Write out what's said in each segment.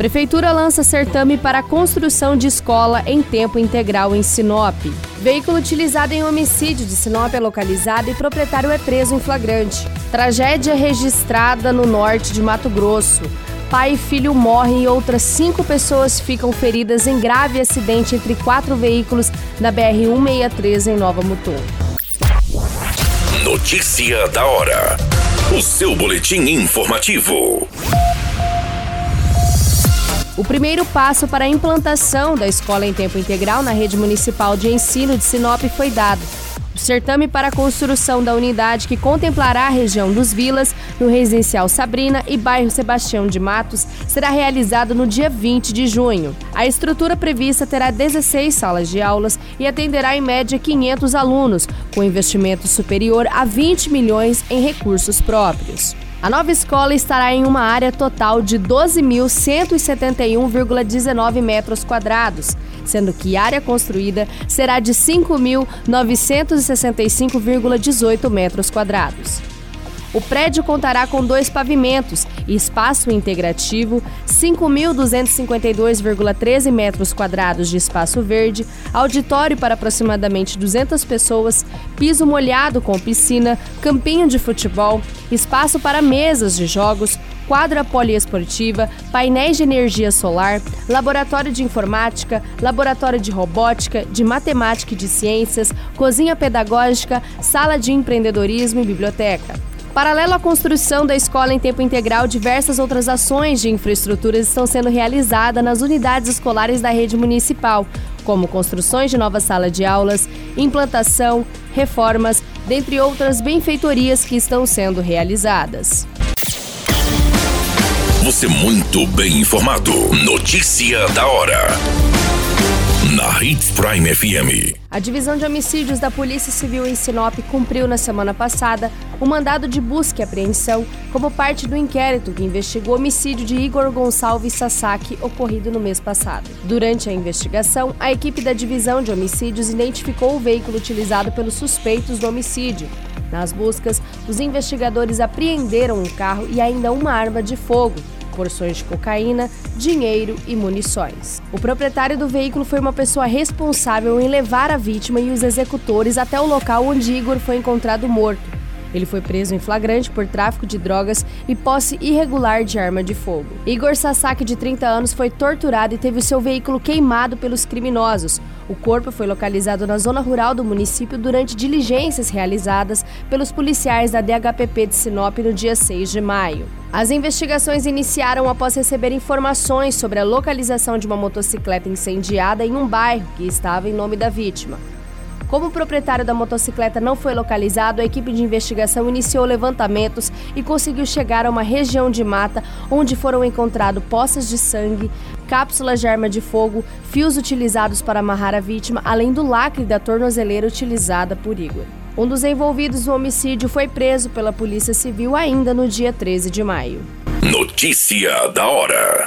Prefeitura lança certame para a construção de escola em tempo integral em Sinop. Veículo utilizado em homicídio de Sinop é localizado e proprietário é preso em flagrante. Tragédia registrada no norte de Mato Grosso. Pai e filho morrem e outras cinco pessoas ficam feridas em grave acidente entre quatro veículos na BR-163 em Nova Mutum. Notícia da hora. O seu boletim informativo. O primeiro passo para a implantação da escola em tempo integral na rede municipal de ensino de Sinop foi dado. O certame para a construção da unidade que contemplará a região dos Vilas, no residencial Sabrina e bairro Sebastião de Matos, será realizado no dia 20 de junho. A estrutura prevista terá 16 salas de aulas e atenderá em média 500 alunos, com investimento superior a 20 milhões em recursos próprios. A nova escola estará em uma área total de 12.171,19 metros quadrados, sendo que a área construída será de 5.965,18 metros quadrados. O prédio contará com dois pavimentos e espaço integrativo, 5.252,13 metros quadrados de espaço verde, auditório para aproximadamente 200 pessoas, piso molhado com piscina, campinho de futebol, espaço para mesas de jogos, quadra poliesportiva, painéis de energia solar, laboratório de informática, laboratório de robótica, de matemática e de ciências, cozinha pedagógica, sala de empreendedorismo e biblioteca. Paralelo à construção da escola em tempo integral, diversas outras ações de infraestrutura estão sendo realizadas nas unidades escolares da rede municipal, como construções de novas salas de aulas, implantação, reformas, dentre outras benfeitorias que estão sendo realizadas. Você muito bem informado. Notícia da hora na Hits Prime FM. A Divisão de Homicídios da Polícia Civil em Sinop cumpriu na semana passada o mandado de busca e apreensão como parte do inquérito que investigou o homicídio de Igor Gonçalves Sasaki ocorrido no mês passado. Durante a investigação, a equipe da Divisão de Homicídios identificou o veículo utilizado pelos suspeitos do homicídio. Nas buscas, os investigadores apreenderam um carro e ainda uma arma de fogo, porções de cocaína, dinheiro e munições. O proprietário do veículo foi uma pessoa responsável em levar a vítima e os executores até o local onde Igor foi encontrado morto. Ele foi preso em flagrante por tráfico de drogas e posse irregular de arma de fogo. Igor Sasaki, de 30 anos, foi torturado e teve seu veículo queimado pelos criminosos. O corpo foi localizado na zona rural do município durante diligências realizadas pelos policiais da DHPP de Sinop no dia 6 de maio. As investigações iniciaram após receber informações sobre a localização de uma motocicleta incendiada em um bairro que estava em nome da vítima. Como o proprietário da motocicleta não foi localizado, a equipe de investigação iniciou levantamentos e conseguiu chegar a uma região de mata onde foram encontrados poças de sangue, cápsulas de arma de fogo, fios utilizados para amarrar a vítima, além do lacre da tornozeleira utilizada por Igor. Um dos envolvidos no homicídio foi preso pela Polícia Civil ainda no dia 13 de maio. Notícia da hora.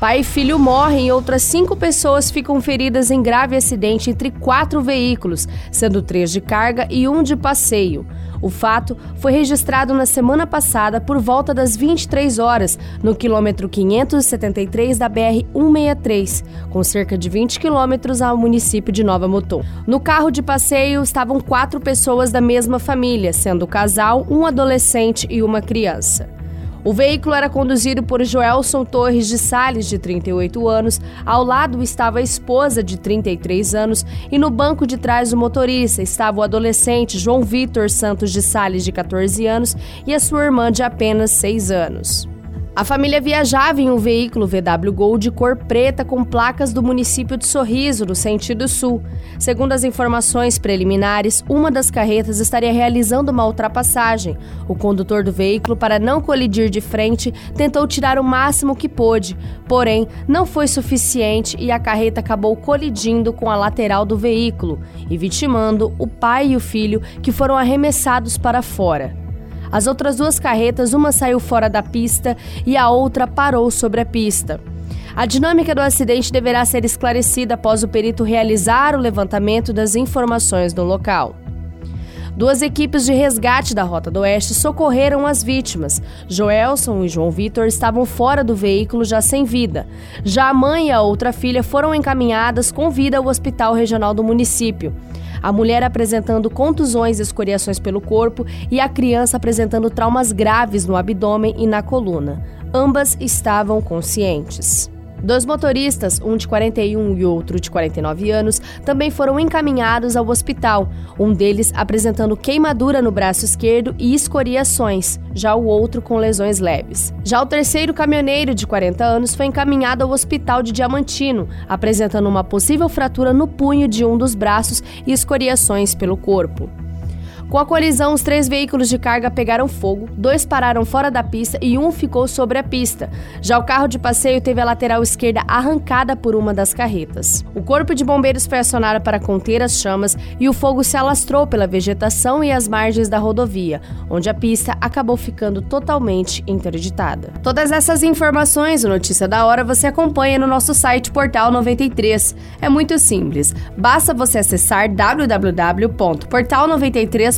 Pai e filho morrem e outras cinco pessoas ficam feridas em grave acidente entre quatro veículos, sendo três de carga e um de passeio. O fato foi registrado na semana passada por volta das 23 horas, no quilômetro 573 da BR-163, com cerca de 20 quilômetros ao município de Nova Mutum. No carro de passeio estavam quatro pessoas da mesma família, sendo o casal, um adolescente e uma criança. O veículo era conduzido por Joelson Torres de Sales, de 38 anos. Ao lado estava a esposa, de 33 anos, e no banco de trás do motorista estava o adolescente João Vitor Santos de Sales, de 14 anos, e a sua irmã, de apenas 6 anos. A família viajava em um veículo VW Gol de cor preta com placas do município de Sorriso, no sentido sul. Segundo as informações preliminares, uma das carretas estaria realizando uma ultrapassagem. O condutor do veículo, para não colidir de frente, tentou tirar o máximo que pôde, porém não foi suficiente e a carreta acabou colidindo com a lateral do veículo e vitimando o pai e o filho, que foram arremessados para fora. As outras duas carretas, uma saiu fora da pista e a outra parou sobre a pista. A dinâmica do acidente deverá ser esclarecida após o perito realizar o levantamento das informações no local. Duas equipes de resgate da Rota do Oeste socorreram as vítimas. Joelson e João Vitor estavam fora do veículo já sem vida. Já a mãe e a outra filha foram encaminhadas com vida ao Hospital Regional do município. A mulher apresentando contusões e escoriações pelo corpo e a criança apresentando traumas graves no abdômen e na coluna. Ambas estavam conscientes. Dois motoristas, um de 41 e outro de 49 anos, também foram encaminhados ao hospital, um deles apresentando queimadura no braço esquerdo e escoriações, já o outro com lesões leves. Já o terceiro caminhoneiro, de 40 anos, foi encaminhado ao hospital de Diamantino, apresentando uma possível fratura no punho de um dos braços e escoriações pelo corpo. Com a colisão, os três veículos de carga pegaram fogo, dois pararam fora da pista e um ficou sobre a pista. Já o carro de passeio teve a lateral esquerda arrancada por uma das carretas. O corpo de bombeiros foi acionado para conter as chamas e o fogo se alastrou pela vegetação e as margens da rodovia, onde a pista acabou ficando totalmente interditada. Todas essas informações, o Notícia da Hora, você acompanha no nosso site Portal 93. É muito simples, basta você acessar www.portal93